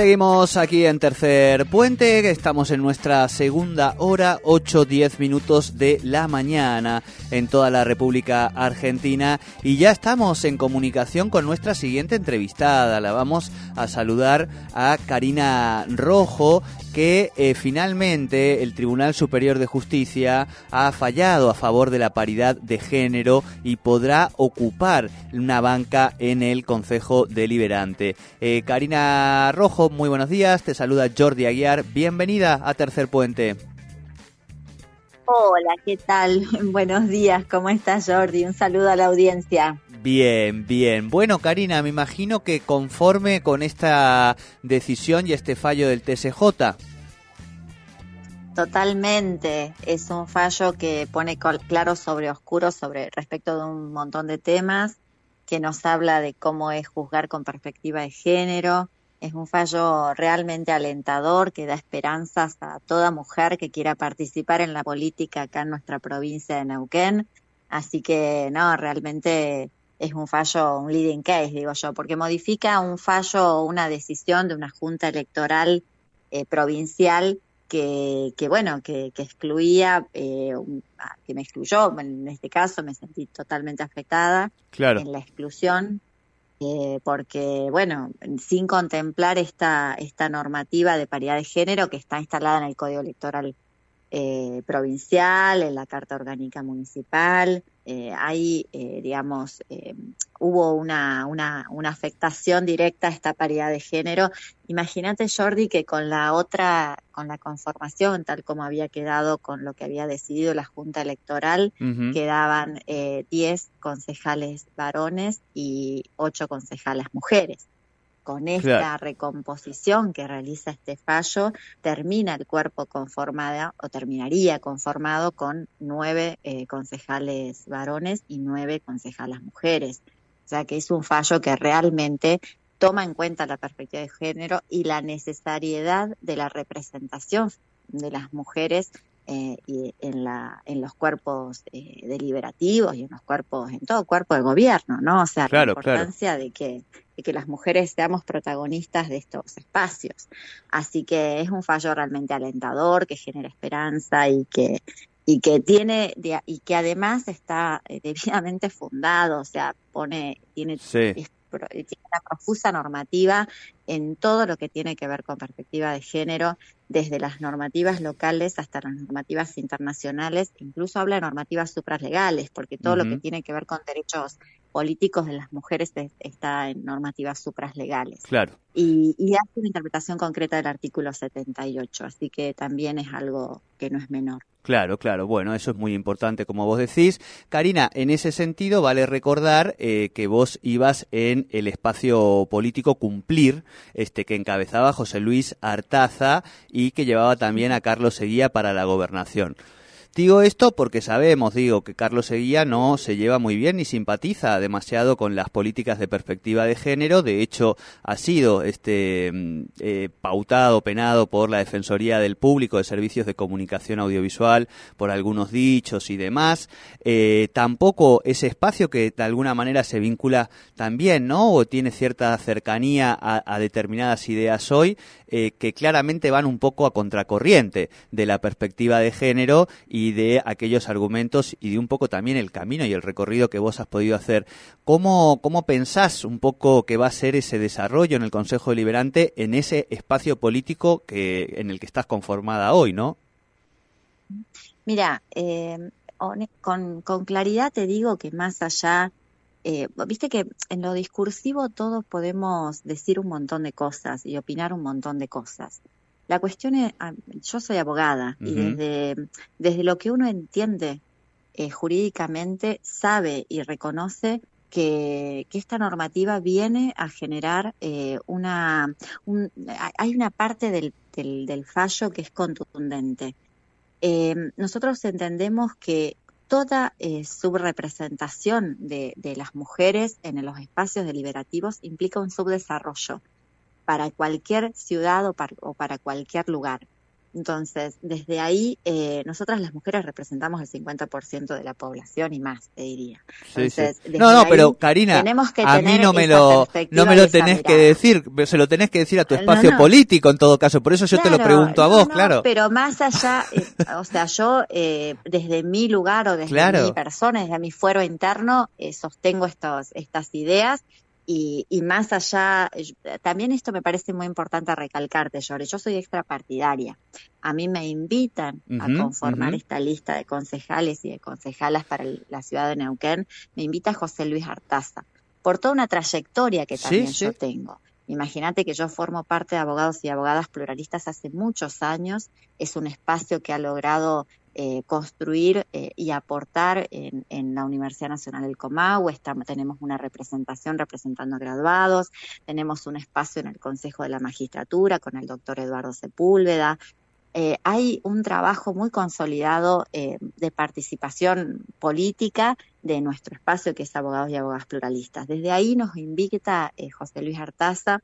Seguimos aquí en Tercer Puente, estamos en nuestra segunda hora, 8-10 minutos de la mañana en toda la República Argentina y ya estamos en comunicación con nuestra siguiente entrevistada. La vamos a saludar a Karina Rojo, que eh, finalmente el Tribunal Superior de Justicia ha fallado a favor de la paridad de género y podrá ocupar una banca en el Consejo Deliberante. Eh, Karina Rojo, muy buenos días, te saluda Jordi Aguiar, bienvenida a Tercer Puente. Hola, ¿qué tal? Buenos días, ¿cómo estás Jordi? Un saludo a la audiencia. Bien, bien. Bueno, Karina, me imagino que conforme con esta decisión y este fallo del TSJ. Totalmente, es un fallo que pone claro sobre oscuro sobre respecto de un montón de temas, que nos habla de cómo es juzgar con perspectiva de género, es un fallo realmente alentador que da esperanzas a toda mujer que quiera participar en la política acá en nuestra provincia de Neuquén. Así que no, realmente es un fallo, un leading case, digo yo, porque modifica un fallo o una decisión de una junta electoral eh, provincial que, que, bueno, que, que excluía, eh, que me excluyó, en este caso me sentí totalmente afectada en la exclusión, eh, porque, bueno, sin contemplar esta, esta normativa de paridad de género que está instalada en el Código Electoral eh, provincial, en la Carta Orgánica Municipal. Eh, ahí, eh, digamos, eh, hubo una, una, una, afectación directa a esta paridad de género. Imagínate, Jordi, que con la otra, con la conformación, tal como había quedado con lo que había decidido la Junta Electoral, quedaban 10 concejales varones y 8 concejales mujeres con esta recomposición que realiza este fallo, termina el cuerpo conformado o terminaría conformado con nueve eh, concejales varones y nueve concejalas mujeres. O sea que es un fallo que realmente toma en cuenta la perspectiva de género y la necesariedad de la representación de las mujeres eh, y en, la, en los cuerpos eh, deliberativos y en los cuerpos, en todo cuerpo de gobierno, ¿no? O sea, la importancia de que que las mujeres seamos protagonistas de estos espacios. Así que es un fallo realmente alentador, que genera esperanza y que y que tiene y que además está eh, debidamente fundado, o sea, pone tiene tiene una profusa normativa en todo lo que tiene que ver con perspectiva de género, desde las normativas locales hasta las normativas internacionales, incluso habla de normativas supraslegales, porque todo lo que tiene que ver con derechos políticos de las mujeres está en normativas supraslegales. Claro. Y, y, hace una interpretación concreta del artículo 78, así que también es algo que no es menor. Claro, claro. Bueno, eso es muy importante, como vos decís. Karina, en ese sentido, vale recordar eh, que vos ibas en el espacio político Cumplir, este que encabezaba José Luis Artaza y que llevaba también a Carlos Seguía para la gobernación. Digo esto porque sabemos, digo, que Carlos Seguía no se lleva muy bien ni simpatiza demasiado con las políticas de perspectiva de género. De hecho, ha sido este mm, eh, pautado, penado por la Defensoría del Público de Servicios de Comunicación Audiovisual por algunos dichos y demás. Eh, tampoco ese espacio que de alguna manera se vincula también, ¿no? O tiene cierta cercanía a, determinadas ideas hoy eh, que claramente van un poco a contracorriente de la perspectiva de género y de aquellos argumentos y de un poco también el camino y el recorrido que vos has podido hacer. ¿Cómo, cómo pensás un poco que va a ser ese desarrollo en el Consejo Deliberante en ese espacio político que, en el que estás conformada hoy, no? Mira, eh, con, claridad te digo que más allá, eh, viste que en lo discursivo todos podemos decir un montón de cosas y opinar un montón de cosas. La cuestión es, ah, yo soy abogada y desde, desde lo que uno entiende eh, jurídicamente sabe y reconoce que, que, esta normativa viene a generar eh, una... hay una parte del, del, fallo que es contundente. Eh, nosotros entendemos que toda subrepresentación de, de, las mujeres en los espacios deliberativos implica un subdesarrollo para cualquier ciudad o para, cualquier lugar. Entonces, desde ahí, eh, nosotras las mujeres representamos el 50% de la población y más, te diría. Entonces, No, no, pero Karina, a mí no me lo, no me lo tenés que decir, se lo tenés que decir a tu espacio político en todo caso, por eso yo te lo pregunto a vos, claro. Pero más allá, eh, o sea, yo eh, desde mi lugar o desde mi persona, desde mi fuero interno, sostengo estos, estas ideas y, y, más allá, también esto me parece muy importante recalcarte, Jorge, yo soy extrapartidaria. A mí me invitan a conformar esta lista de concejales y de concejalas para la ciudad de Neuquén, me invita José Luis Artaza, por toda una trayectoria que también yo tengo. Imagínate que yo formo parte de abogados y abogadas pluralistas hace muchos años. Es un espacio que ha logrado eh, construir eh, y aportar en, la Universidad Nacional del Comahue. tenemos una representación representando a graduados, tenemos un espacio en el Consejo de la Magistratura con el doctor Eduardo Sepúlveda. Eh, hay un trabajo muy consolidado de participación política de nuestro espacio, que es Abogados y Abogadas Pluralistas. Desde ahí nos invita José Luis Artaza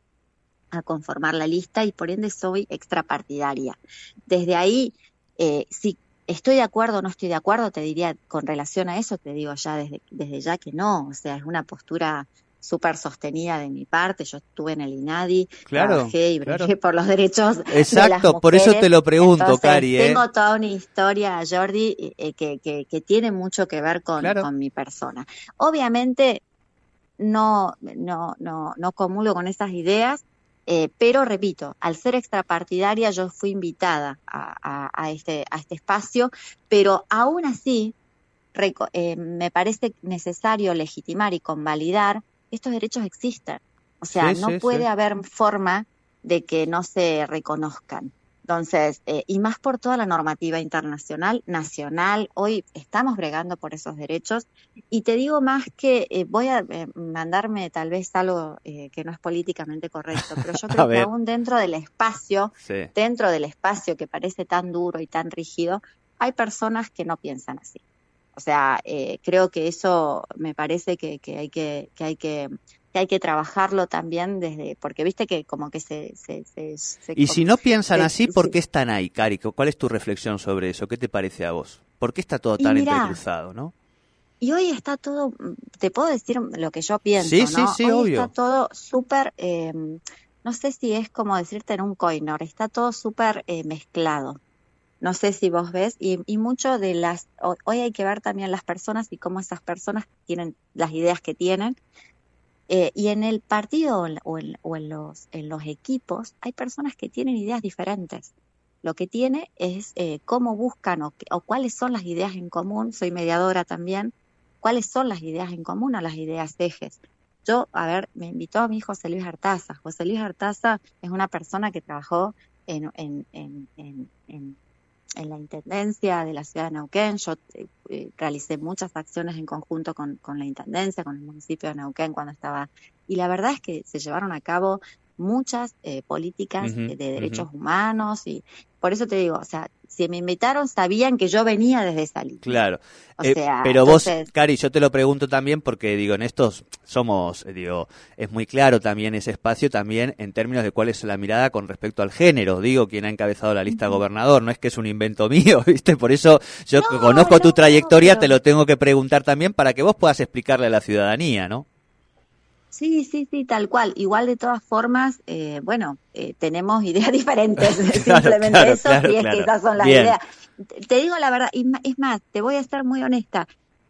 a conformar la lista y por ende soy extrapartidaria. Desde ahí, eh, si estoy de acuerdo o no estoy de acuerdo, te diría con relación a eso, te digo ya desde, desde ya que no, o sea, es una postura súper sostenida de mi parte. Yo estuve en el INADI, trabajé y brillé por los derechos Exacto, por eso te lo pregunto, Cari. ¿eh? Tengo toda una historia, Jordi, eh, que, que, tiene mucho que ver con, con mi persona. Obviamente no, no, no, no comulgo con esas ideas, eh, pero repito, al ser extrapartidaria yo fui invitada a, este, a este espacio, pero aún así eh, me parece necesario legitimar y convalidar que estos derechos existen. O sea, no puede haber forma de que no se reconozcan. Entonces, eh, y más por toda la normativa internacional, nacional, hoy estamos bregando por esos derechos. Y te digo más que eh, voy a eh, mandarme tal vez algo que no es políticamente correcto, pero yo creo que aún dentro del espacio, dentro del espacio que parece tan duro y tan rígido, hay personas que no piensan así. O sea, creo que eso me parece que, que hay que, que hay que hay que trabajarlo también desde, porque viste que como que se... y si no piensan así, ¿por qué están ahí, Carico? ¿Cuál es tu reflexión sobre eso? ¿Qué te parece a vos? ¿Por qué está todo tan entrecruzado, no? Y hoy está todo, te puedo decir lo que yo pienso, sí, Sí, sí, hoy está todo súper, em, no sé si es como decirte en un coinor, está todo súper eh, mezclado. No sé si vos ves, y, y mucho de las, hoy hay que ver también las personas y cómo esas personas tienen las ideas que tienen, eh, y en el partido o, en, los, equipos hay personas que tienen ideas diferentes. Lo que tiene es eh, cómo buscan o, cuáles son las ideas en común. Soy mediadora también. ¿Cuáles son las ideas en común o las ideas ejes? Yo, a ver, me invitó a mi José Luis Artaza. José Luis Artaza es una persona que trabajó en, en, en, la Intendencia de la ciudad de Neuquén. Yo eh, eh, realicé muchas acciones en conjunto con, con, la Intendencia, con el municipio de Neuquén cuando estaba. Y la verdad es que se llevaron a cabo muchas eh, políticas de derechos humanos y por eso te digo, o sea, si me invitaron sabían que yo venía desde esa línea. Claro. Eh, pero vos, Cari, yo te lo pregunto también porque digo, en estos somos, eh, digo, es muy claro también ese espacio también en términos de cuál es la mirada con respecto al género. Digo, quien ha encabezado la lista gobernador, no es que es un invento mío, ¿viste? Por eso yo conozco tu trayectoria, te lo tengo que preguntar también para que vos puedas explicarle a la ciudadanía, ¿no? Sí, sí, sí, tal cual. Igual de todas formas, eh, bueno, eh, tenemos ideas diferentes, simplemente eso, y es que esas son las ideas. Te digo la verdad, es más, te voy a estar muy honesta.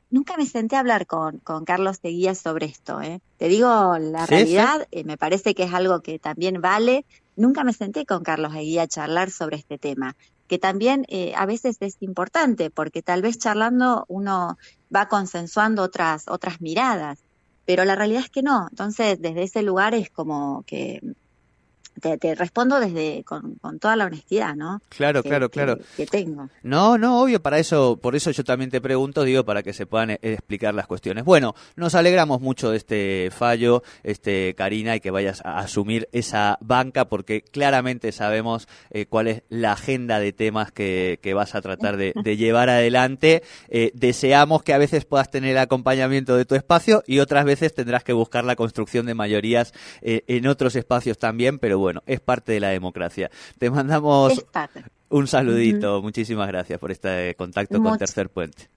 Nunca me senté a hablar con, con Carlos Seguía sobre esto. ¿eh? Te digo la realidad, eh, me parece que es algo que también vale. Nunca me senté con Carlos Seguía a charlar sobre este tema, que también a veces es importante, porque tal vez charlando uno va consensuando otras, otras miradas pero la realidad es que no. Entonces, desde ese lugar es como que te, respondo desde con, toda la honestidad, ¿no? Claro, claro, claro. Que, tengo. No, no, obvio, para eso, por eso yo también te pregunto, digo, para que se puedan eh, explicar las cuestiones. Bueno, nos alegramos mucho de este fallo, este Karina, y que vayas a asumir esa banca, porque claramente sabemos eh, cuál es la agenda de temas que, que vas a tratar de, llevar adelante. Eh, deseamos que a veces puedas tener el acompañamiento de tu espacio y otras veces tendrás que buscar la construcción de mayorías en otros espacios también, pero bueno, bueno, es parte de la democracia. Te mandamos Un saludito, muchísimas gracias por este contacto con Tercer Puente.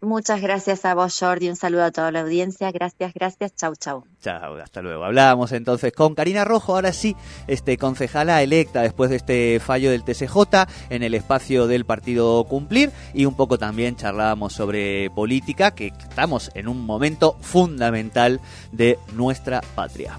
Muchas gracias a vos, Jordi. Un saludo a toda la audiencia. Gracias, gracias. Chau, chau. Chao, hasta luego. Hablábamos entonces con Karina Rojo, ahora sí, este concejala electa después de este fallo del TCJ en el espacio del partido Cumplir y un poco también charlábamos sobre política, que estamos en un momento fundamental de nuestra patria.